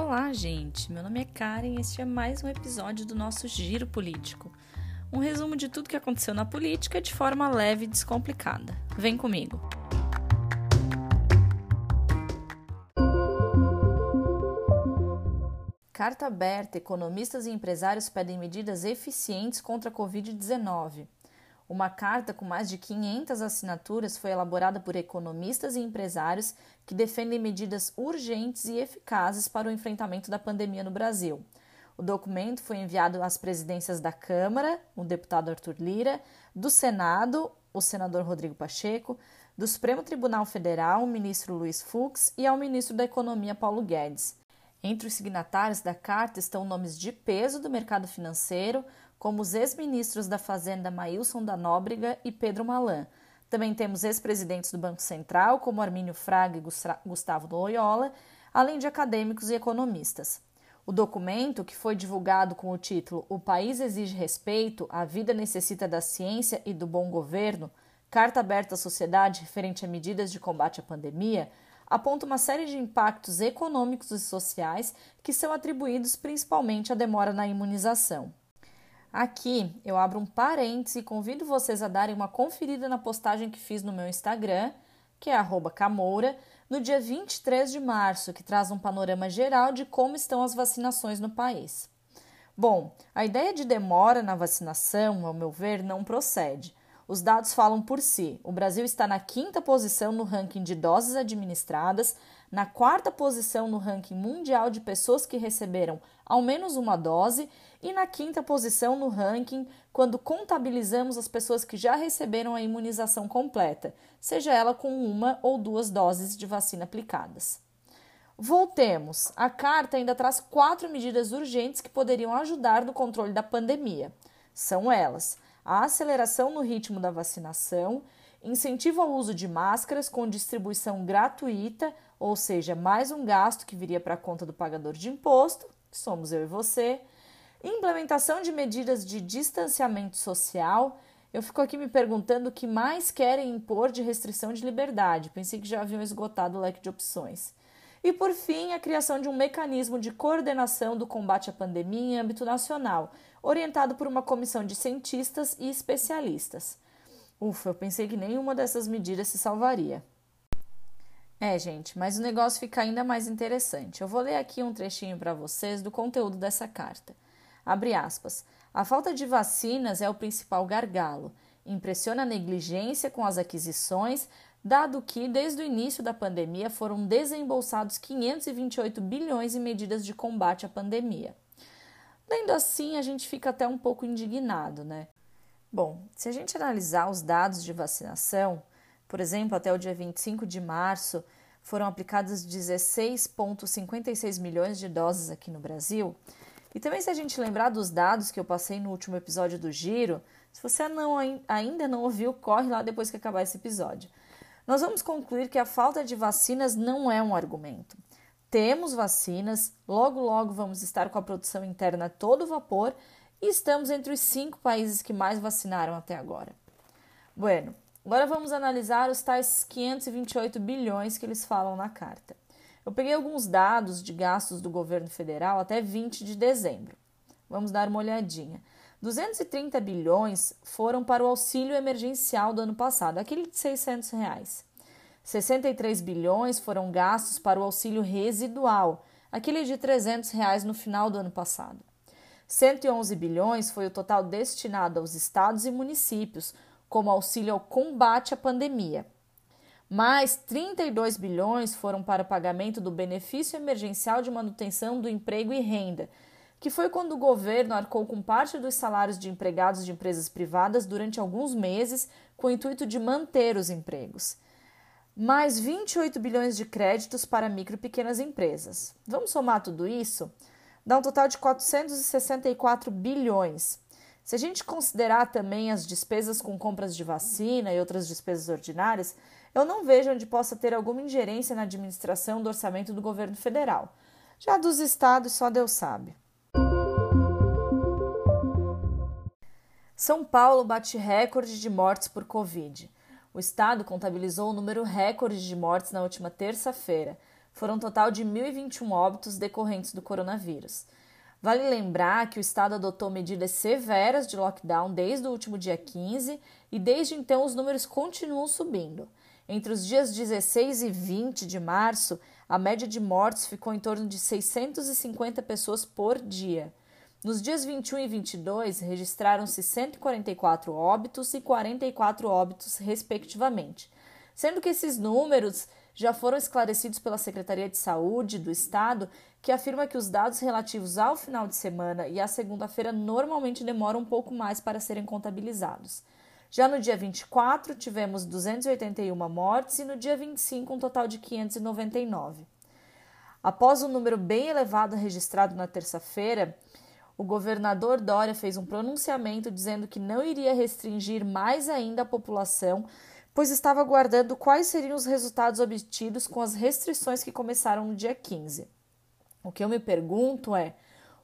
Olá, gente. Meu nome é Karen e este é mais um episódio do nosso Giro Político. Um resumo de tudo que aconteceu na política de forma leve e descomplicada. Vem comigo. Carta aberta: economistas e empresários pedem medidas eficientes contra a Covid-19. Uma carta com mais de 500 assinaturas foi elaborada por economistas e empresários que defendem medidas urgentes e eficazes para o enfrentamento da pandemia no Brasil. O documento foi enviado às presidências da Câmara, o deputado Arthur Lira, do Senado, o senador Rodrigo Pacheco, do Supremo Tribunal Federal, o ministro Luiz Fux e ao ministro da Economia Paulo Guedes. Entre os signatários da carta estão nomes de peso do mercado financeiro, como os ex-ministros da Fazenda Maílson da Nóbrega e Pedro Malan. Também temos ex-presidentes do Banco Central, como Armínio Fraga e Gustavo Loyola, além de acadêmicos e economistas. O documento, que foi divulgado com o título O País Exige Respeito, a Vida Necessita da Ciência e do Bom Governo, Carta Aberta à Sociedade referente a medidas de combate à pandemia, aponta uma série de impactos econômicos e sociais que são atribuídos principalmente à demora na imunização. Aqui eu abro um parêntese e convido vocês a darem uma conferida na postagem que fiz no meu Instagram, que é Camoura, no dia 23 de março, que traz um panorama geral de como estão as vacinações no país. Bom, a ideia de demora na vacinação, ao meu ver, não procede. Os dados falam por si. O Brasil está na quinta posição no ranking de doses administradas, na quarta posição no ranking mundial de pessoas que receberam ao menos uma dose e na quinta posição no ranking quando contabilizamos as pessoas que já receberam a imunização completa, seja ela com uma ou duas doses de vacina aplicadas. Voltemos. A carta ainda traz quatro medidas urgentes que poderiam ajudar no controle da pandemia. São elas: a aceleração no ritmo da vacinação, incentivo ao uso de máscaras com distribuição gratuita, ou seja, mais um gasto que viria para a conta do pagador de imposto, que somos eu e você, implementação de medidas de distanciamento social. Eu fico aqui me perguntando o que mais querem impor de restrição de liberdade. Pensei que já haviam esgotado o leque de opções. E por fim, a criação de um mecanismo de coordenação do combate à pandemia em âmbito nacional, orientado por uma comissão de cientistas e especialistas. Ufa, eu pensei que nenhuma dessas medidas se salvaria. É, gente, mas o negócio fica ainda mais interessante. Eu vou ler aqui um trechinho para vocês do conteúdo dessa carta. Abre aspas. A falta de vacinas é o principal gargalo. Impressiona a negligência com as aquisições, dado que, desde o início da pandemia, foram desembolsados 528 bilhões em medidas de combate à pandemia. Lendo assim, a gente fica até um pouco indignado, né? Bom, se a gente analisar os dados de vacinação, por exemplo, até o dia 25 de março foram aplicadas 16,56 milhões de doses aqui no Brasil. E também, se a gente lembrar dos dados que eu passei no último episódio do Giro, se você não, ainda não ouviu, corre lá depois que acabar esse episódio. Nós vamos concluir que a falta de vacinas não é um argumento. Temos vacinas, logo logo vamos estar com a produção interna a todo vapor e estamos entre os cinco países que mais vacinaram até agora. Bueno, agora vamos analisar os tais 528 bilhões que eles falam na carta. Eu peguei alguns dados de gastos do governo federal até 20 de dezembro. Vamos dar uma olhadinha. 230 bilhões foram para o auxílio emergencial do ano passado, aquele de 600 reais. 63 bilhões foram gastos para o auxílio residual, aquele de 300 reais no final do ano passado. 111 bilhões foi o total destinado aos estados e municípios como auxílio ao combate à pandemia. Mais 32 bilhões foram para o pagamento do benefício emergencial de manutenção do emprego e renda, que foi quando o governo arcou com parte dos salários de empregados de empresas privadas durante alguns meses com o intuito de manter os empregos mais 28 bilhões de créditos para micro e pequenas empresas. Vamos somar tudo isso? Dá um total de 464 bilhões. Se a gente considerar também as despesas com compras de vacina e outras despesas ordinárias, eu não vejo onde possa ter alguma ingerência na administração do orçamento do governo federal. Já dos estados, só Deus sabe. São Paulo bate recorde de mortes por Covid. O estado contabilizou um número recorde de mortes na última terça-feira. foram um total de 1.021 óbitos decorrentes do coronavírus. Vale lembrar que o estado adotou medidas severas de lockdown desde o último dia 15 e desde então os números continuam subindo. Entre os dias 16 e 20 de março, a média de mortes ficou em torno de 650 pessoas por dia. Nos dias 21 e 22, registraram-se 144 óbitos e 44 óbitos, respectivamente, sendo que esses números já foram esclarecidos pela Secretaria de Saúde do Estado, que afirma que os dados relativos ao final de semana e à segunda-feira normalmente demoram um pouco mais para serem contabilizados. Já no dia 24, tivemos 281 mortes e no dia 25, um total de 599. Após um número bem elevado registrado na terça-feira, o governador Dória fez um pronunciamento dizendo que não iria restringir mais ainda a população pois estava aguardando quais seriam os resultados obtidos com as restrições que começaram no dia 15. O que eu me pergunto é: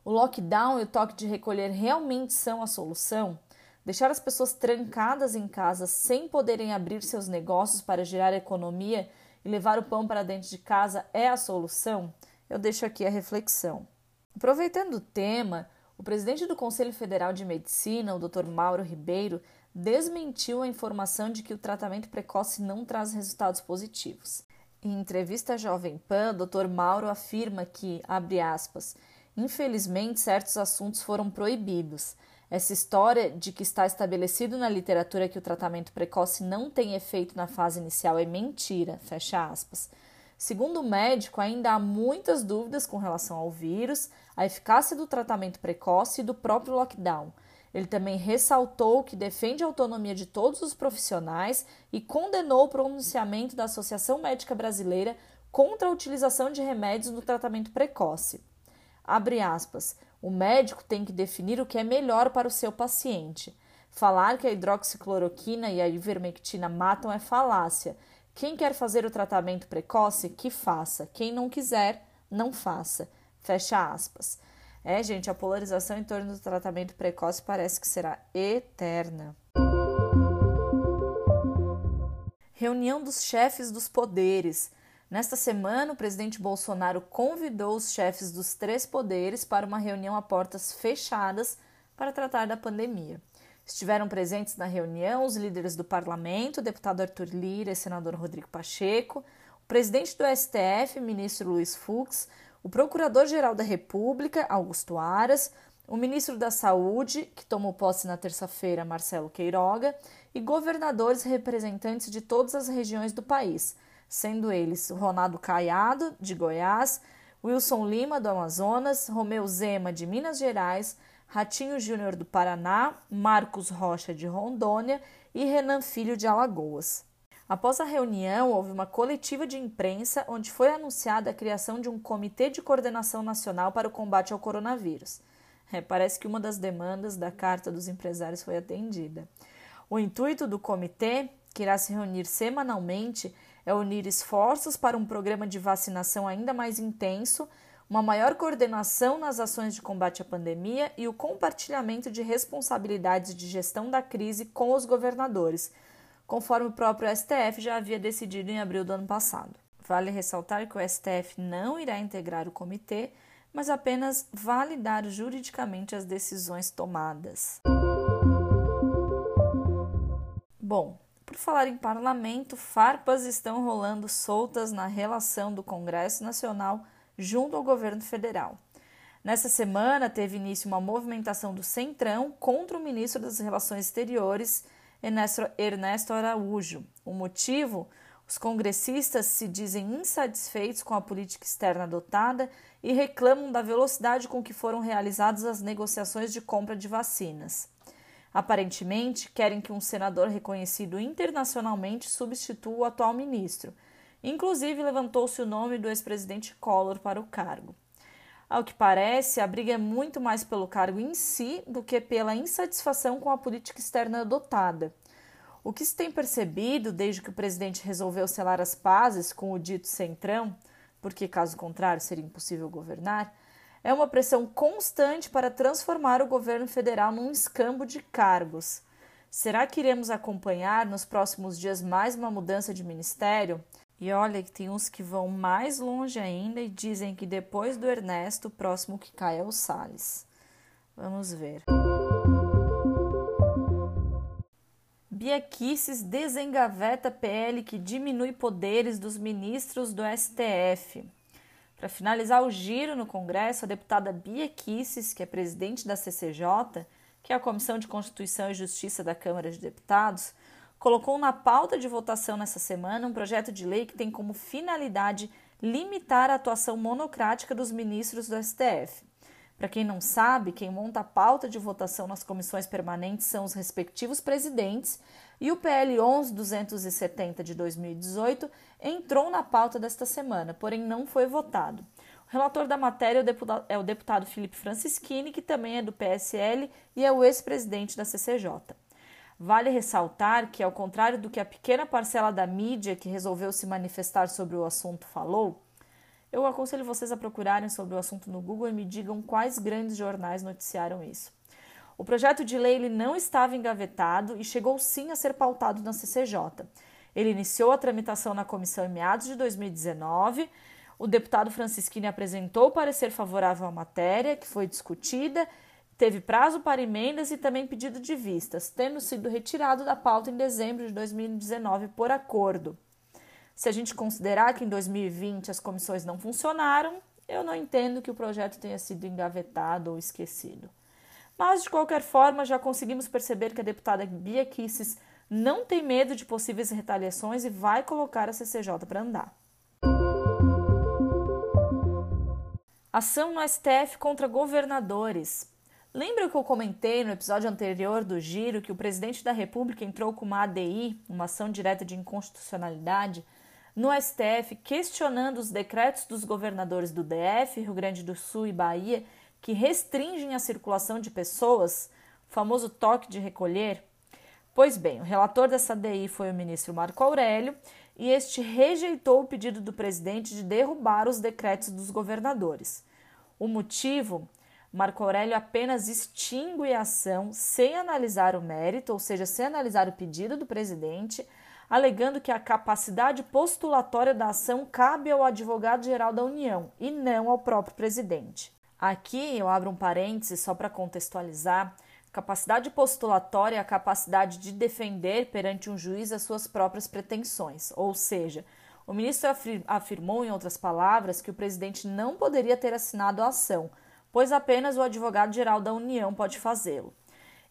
o lockdown e o toque de recolher realmente são a solução? Deixar as pessoas trancadas em casa sem poderem abrir seus negócios para gerar economia e levar o pão para dentro de casa é a solução? Eu deixo aqui a reflexão. Aproveitando o tema, o presidente do Conselho Federal de Medicina, o Dr. Mauro Ribeiro, desmentiu a informação de que o tratamento precoce não traz resultados positivos. Em entrevista à Jovem Pan, Dr. Mauro afirma que, abre aspas, infelizmente certos assuntos foram proibidos. Essa história de que está estabelecido na literatura que o tratamento precoce não tem efeito na fase inicial é mentira, fecha aspas. Segundo o médico, ainda há muitas dúvidas com relação ao vírus, a eficácia do tratamento precoce e do próprio lockdown. Ele também ressaltou que defende a autonomia de todos os profissionais e condenou o pronunciamento da Associação Médica Brasileira contra a utilização de remédios no tratamento precoce. Abre aspas. O médico tem que definir o que é melhor para o seu paciente. Falar que a hidroxicloroquina e a ivermectina matam é falácia. Quem quer fazer o tratamento precoce, que faça. Quem não quiser, não faça. Fecha aspas. É, gente, a polarização em torno do tratamento precoce parece que será eterna. Reunião dos chefes dos poderes. Nesta semana, o presidente Bolsonaro convidou os chefes dos três poderes para uma reunião a portas fechadas para tratar da pandemia. Estiveram presentes na reunião os líderes do parlamento, o deputado Arthur Lira e senador Rodrigo Pacheco, o presidente do STF, ministro Luiz Fux, o Procurador-Geral da República, Augusto Aras, o ministro da Saúde, que tomou posse na terça-feira, Marcelo Queiroga, e governadores representantes de todas as regiões do país, sendo eles Ronaldo Caiado, de Goiás, Wilson Lima, do Amazonas, Romeu Zema, de Minas Gerais, Ratinho Júnior do Paraná, Marcos Rocha, de Rondônia e Renan Filho, de Alagoas. Após a reunião, houve uma coletiva de imprensa onde foi anunciada a criação de um Comitê de Coordenação Nacional para o Combate ao Coronavírus. É, parece que uma das demandas da Carta dos Empresários foi atendida. O intuito do comitê, que irá se reunir semanalmente, é unir esforços para um programa de vacinação ainda mais intenso, uma maior coordenação nas ações de combate à pandemia e o compartilhamento de responsabilidades de gestão da crise com os governadores conforme o próprio STF já havia decidido em abril do ano passado. Vale ressaltar que o STF não irá integrar o comitê, mas apenas validar juridicamente as decisões tomadas. Bom, por falar em parlamento, farpas estão rolando soltas na relação do Congresso Nacional junto ao governo federal. Nessa semana teve início uma movimentação do Centrão contra o ministro das Relações Exteriores, Ernesto Araújo. O motivo? Os congressistas se dizem insatisfeitos com a política externa adotada e reclamam da velocidade com que foram realizadas as negociações de compra de vacinas. Aparentemente, querem que um senador reconhecido internacionalmente substitua o atual ministro. Inclusive, levantou-se o nome do ex-presidente Collor para o cargo. Ao que parece, a briga é muito mais pelo cargo em si do que pela insatisfação com a política externa adotada. O que se tem percebido desde que o presidente resolveu selar as pazes com o dito centrão, porque caso contrário seria impossível governar, é uma pressão constante para transformar o governo federal num escambo de cargos. Será que iremos acompanhar nos próximos dias mais uma mudança de ministério? E olha que tem uns que vão mais longe ainda e dizem que depois do Ernesto, o próximo que cai é o Salles. Vamos ver. Bia Kicis desengaveta PL que diminui poderes dos ministros do STF. Para finalizar o giro no Congresso, a deputada Bia Kicis, que é presidente da CCJ, que é a Comissão de Constituição e Justiça da Câmara de Deputados, colocou na pauta de votação nessa semana um projeto de lei que tem como finalidade limitar a atuação monocrática dos ministros do STF. Para quem não sabe, quem monta a pauta de votação nas comissões permanentes são os respectivos presidentes, e o PL 11270 de 2018 entrou na pauta desta semana, porém não foi votado. O relator da matéria é o deputado, é deputado Felipe Francischini, que também é do PSL e é o ex-presidente da CCJ. Vale ressaltar que, ao contrário do que a pequena parcela da mídia que resolveu se manifestar sobre o assunto falou, eu aconselho vocês a procurarem sobre o assunto no Google e me digam quais grandes jornais noticiaram isso. O projeto de lei não estava engavetado e chegou sim a ser pautado na CCJ. Ele iniciou a tramitação na comissão em meados de 2019. O deputado Francisquini apresentou parecer favorável à matéria, que foi discutida Teve prazo para emendas e também pedido de vistas, tendo sido retirado da pauta em dezembro de 2019 por acordo. Se a gente considerar que em 2020 as comissões não funcionaram, eu não entendo que o projeto tenha sido engavetado ou esquecido. Mas, de qualquer forma, já conseguimos perceber que a deputada Bia Kisses não tem medo de possíveis retaliações e vai colocar a CCJ para andar. Ação no STF contra governadores. Lembra que eu comentei no episódio anterior do Giro que o presidente da República entrou com uma ADI, uma ação direta de inconstitucionalidade, no STF questionando os decretos dos governadores do DF, Rio Grande do Sul e Bahia que restringem a circulação de pessoas, o famoso toque de recolher? Pois bem, o relator dessa ADI foi o ministro Marco Aurélio e este rejeitou o pedido do presidente de derrubar os decretos dos governadores. O motivo Marco Aurélio apenas extingue a ação sem analisar o mérito, ou seja, sem analisar o pedido do presidente, alegando que a capacidade postulatória da ação cabe ao advogado-geral da União e não ao próprio presidente. Aqui eu abro um parêntese só para contextualizar. Capacidade postulatória é a capacidade de defender perante um juiz as suas próprias pretensões, ou seja, o ministro afirmou, em outras palavras, que o presidente não poderia ter assinado a ação pois apenas o advogado-geral da União pode fazê-lo.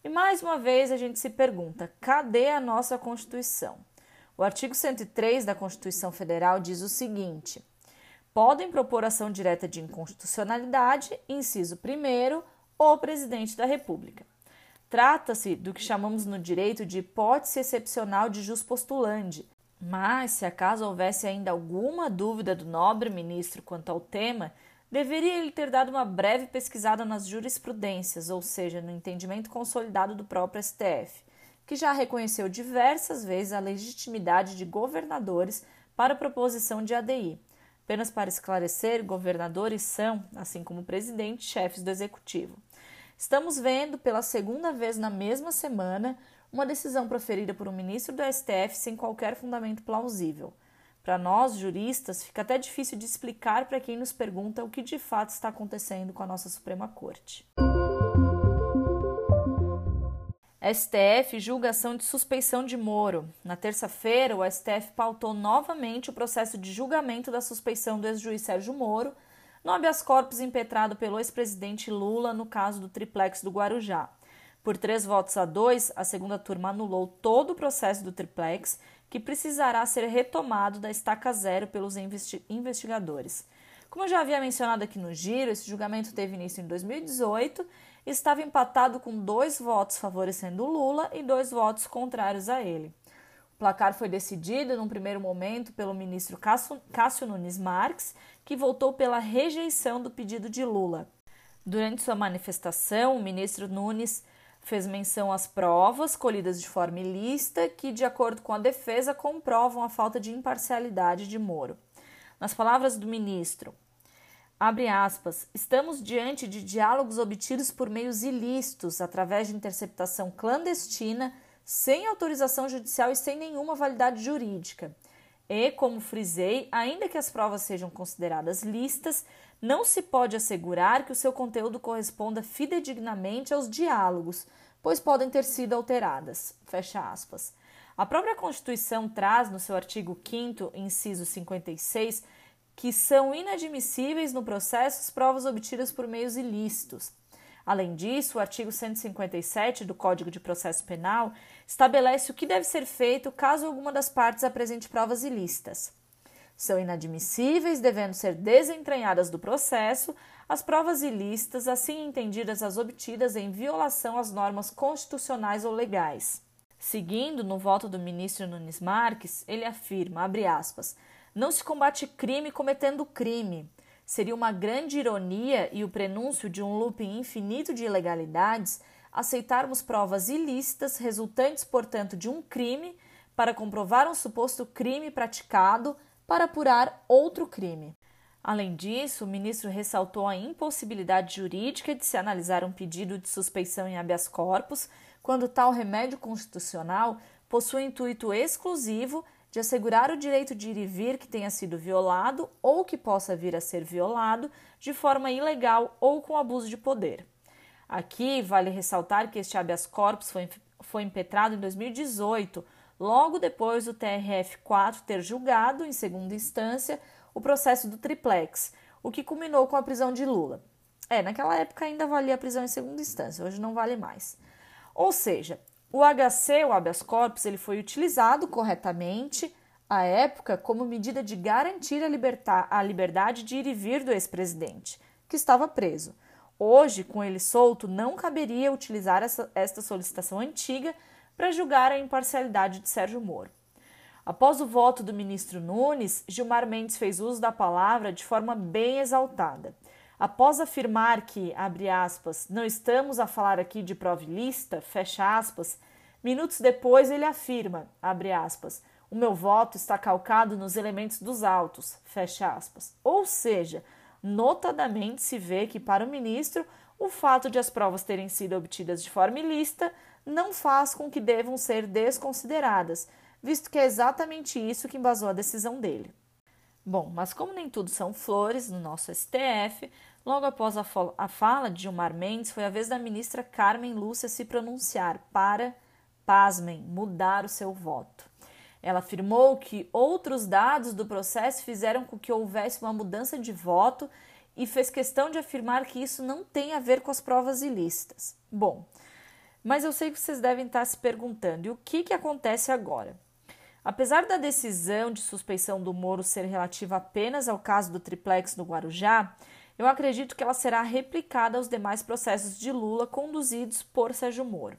E mais uma vez a gente se pergunta: cadê a nossa Constituição? O artigo 103 da Constituição Federal diz o seguinte: podem propor ação direta de inconstitucionalidade, inciso 1, o presidente da República. Trata-se do que chamamos no direito de hipótese excepcional de jus postulandi, mas se acaso houvesse ainda alguma dúvida do nobre ministro quanto ao tema, Deveria ele ter dado uma breve pesquisada nas jurisprudências, ou seja, no entendimento consolidado do próprio STF, que já reconheceu diversas vezes a legitimidade de governadores para a proposição de ADI. Apenas para esclarecer, governadores são, assim como presidente, chefes do executivo. Estamos vendo pela segunda vez na mesma semana uma decisão proferida por um ministro do STF sem qualquer fundamento plausível. Para nós, juristas, fica até difícil de explicar para quem nos pergunta o que de fato está acontecendo com a nossa Suprema Corte. STF julga ação de suspeição de Moro. Na terça-feira, o STF pautou novamente o processo de julgamento da suspeição do ex-juiz Sérgio Moro no habeas corpus impetrado pelo ex-presidente Lula no caso do triplex do Guarujá. Por três votos a dois, a segunda turma anulou todo o processo do triplex que precisará ser retomado da estaca zero pelos investi investigadores. Como eu já havia mencionado aqui no giro, esse julgamento teve início em 2018 e estava empatado com dois votos favorecendo Lula e dois votos contrários a ele. O placar foi decidido, num primeiro momento, pelo ministro Cássio Nunes Marques, que votou pela rejeição do pedido de Lula. Durante sua manifestação, o ministro Nunes fez menção às provas colhidas de forma ilícita que, de acordo com a defesa, comprovam a falta de imparcialidade de Moro. Nas palavras do ministro, abre aspas, estamos diante de diálogos obtidos por meios ilícitos, através de interceptação clandestina, sem autorização judicial e sem nenhuma validade jurídica. E, como frisei, ainda que as provas sejam consideradas listas, não se pode assegurar que o seu conteúdo corresponda fidedignamente aos diálogos, pois podem ter sido alteradas. Fecha aspas. A própria Constituição traz no seu artigo 5 inciso 56, que são inadmissíveis no processo as provas obtidas por meios ilícitos. Além disso, o artigo 157 do Código de Processo Penal estabelece o que deve ser feito caso alguma das partes apresente provas ilícitas. São inadmissíveis, devendo ser desentranhadas do processo, as provas ilícitas, assim entendidas as obtidas em violação às normas constitucionais ou legais. Seguindo no voto do ministro Nunes Marques, ele afirma, abre aspas, não se combate crime cometendo crime. Seria uma grande ironia e o prenúncio de um looping infinito de ilegalidades aceitarmos provas ilícitas resultantes, portanto, de um crime para comprovar um suposto crime praticado para apurar outro crime. Além disso, o ministro ressaltou a impossibilidade jurídica de se analisar um pedido de suspeição em habeas corpus quando tal remédio constitucional possui intuito exclusivo de assegurar o direito de ir e vir que tenha sido violado ou que possa vir a ser violado de forma ilegal ou com abuso de poder. Aqui vale ressaltar que este habeas corpus foi, foi impetrado em 2018, logo depois do TRF4 ter julgado, em segunda instância, o processo do triplex, o que culminou com a prisão de Lula. É, naquela época ainda valia a prisão em segunda instância, hoje não vale mais. Ou seja, o HC, o habeas corpus, ele foi utilizado corretamente à época como medida de garantir a, a liberdade de ir e vir do ex-presidente, que estava preso. Hoje, com ele solto, não caberia utilizar essa, esta solicitação antiga para julgar a imparcialidade de Sérgio Moro. Após o voto do ministro Nunes, Gilmar Mendes fez uso da palavra de forma bem exaltada. Após afirmar que, abre aspas, não estamos a falar aqui de prova lista, fecha aspas, minutos depois ele afirma, abre aspas, o meu voto está calcado nos elementos dos autos, fecha aspas. Ou seja, notadamente se vê que para o ministro o fato de as provas terem sido obtidas de forma ilícita não faz com que devam ser desconsideradas, visto que é exatamente isso que embasou a decisão dele. Bom, mas como nem tudo são flores no nosso STF, logo após a, a fala de Gilmar Mendes, foi a vez da ministra Carmen Lúcia se pronunciar para, pasmem, mudar o seu voto. Ela afirmou que outros dados do processo fizeram com que houvesse uma mudança de voto e fez questão de afirmar que isso não tem a ver com as provas ilícitas. Bom, mas eu sei que vocês devem estar se perguntando: e o que, que acontece agora? Apesar da decisão de suspeição do Moro ser relativa apenas ao caso do triplex no Guarujá, eu acredito que ela será replicada aos demais processos de Lula conduzidos por Sérgio Moro.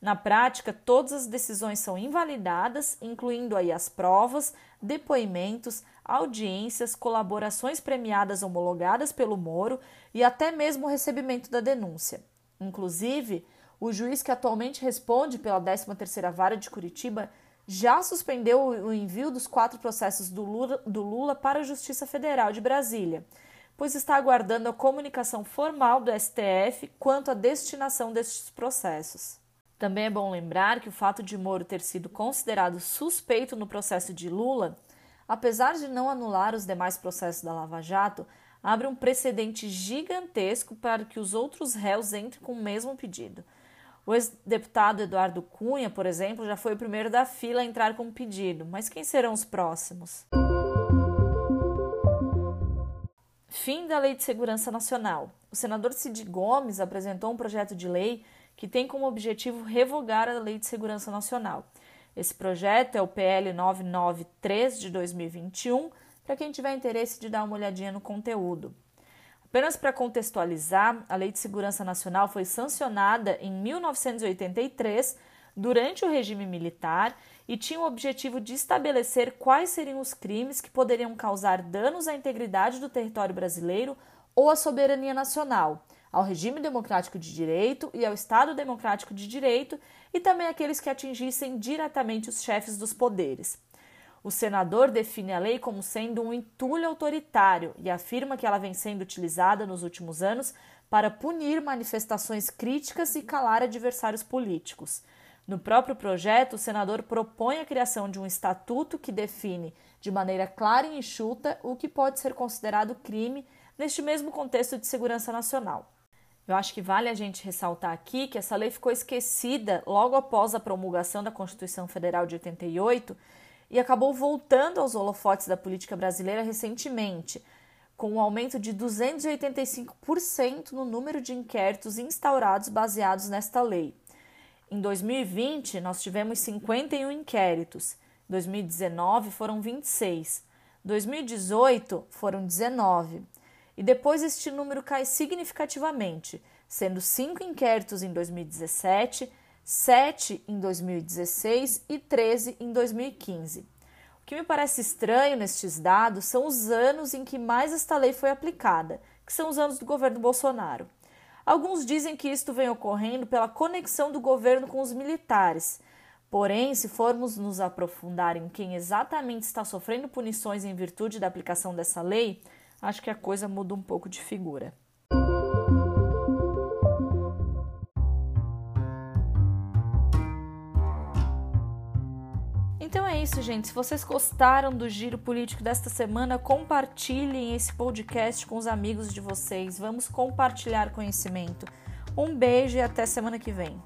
Na prática, todas as decisões são invalidadas, incluindo aí as provas, depoimentos, audiências, colaborações premiadas homologadas pelo Moro e até mesmo o recebimento da denúncia. Inclusive, o juiz que atualmente responde pela 13ª Vara de Curitiba já suspendeu o envio dos quatro processos do Lula, do Lula para a Justiça Federal de Brasília, pois está aguardando a comunicação formal do STF quanto à destinação destes processos. Também é bom lembrar que o fato de Moro ter sido considerado suspeito no processo de Lula, apesar de não anular os demais processos da Lava Jato, abre um precedente gigantesco para que os outros réus entrem com o mesmo pedido. O ex-deputado Eduardo Cunha, por exemplo, já foi o primeiro da fila a entrar com um pedido, mas quem serão os próximos? Fim da Lei de Segurança Nacional. O senador Cid Gomes apresentou um projeto de lei que tem como objetivo revogar a Lei de Segurança Nacional. Esse projeto é o PL 993 de 2021, para quem tiver interesse de dar uma olhadinha no conteúdo. Apenas para contextualizar, a Lei de Segurança Nacional foi sancionada em 1983 durante o regime militar e tinha o objetivo de estabelecer quais seriam os crimes que poderiam causar danos à integridade do território brasileiro ou à soberania nacional, ao regime democrático de direito e ao Estado democrático de direito, e também aqueles que atingissem diretamente os chefes dos poderes. O senador define a lei como sendo um entulho autoritário e afirma que ela vem sendo utilizada nos últimos anos para punir manifestações críticas e calar adversários políticos. No próprio projeto, o senador propõe a criação de um estatuto que define de maneira clara e enxuta o que pode ser considerado crime neste mesmo contexto de segurança nacional. Eu acho que vale a gente ressaltar aqui que essa lei ficou esquecida logo após a promulgação da Constituição Federal de 88 e acabou voltando aos holofotes da política brasileira recentemente, com um aumento de 285% no número de inquéritos instaurados baseados nesta lei. Em 2020, nós tivemos 51 inquéritos. Em 2019 foram 26. 2018 foram 19. E depois este número cai significativamente, sendo 5 inquéritos em 2017, 7 em 2016 e 13 em 2015. O que me parece estranho nestes dados são os anos em que mais esta lei foi aplicada, que são os anos do governo Bolsonaro. Alguns dizem que isto vem ocorrendo pela conexão do governo com os militares. Porém, se formos nos aprofundar em quem exatamente está sofrendo punições em virtude da aplicação dessa lei, acho que a coisa muda um pouco de figura. Isso, gente. Se vocês gostaram do giro político desta semana, compartilhem esse podcast com os amigos de vocês. Vamos compartilhar conhecimento. Um beijo e até semana que vem.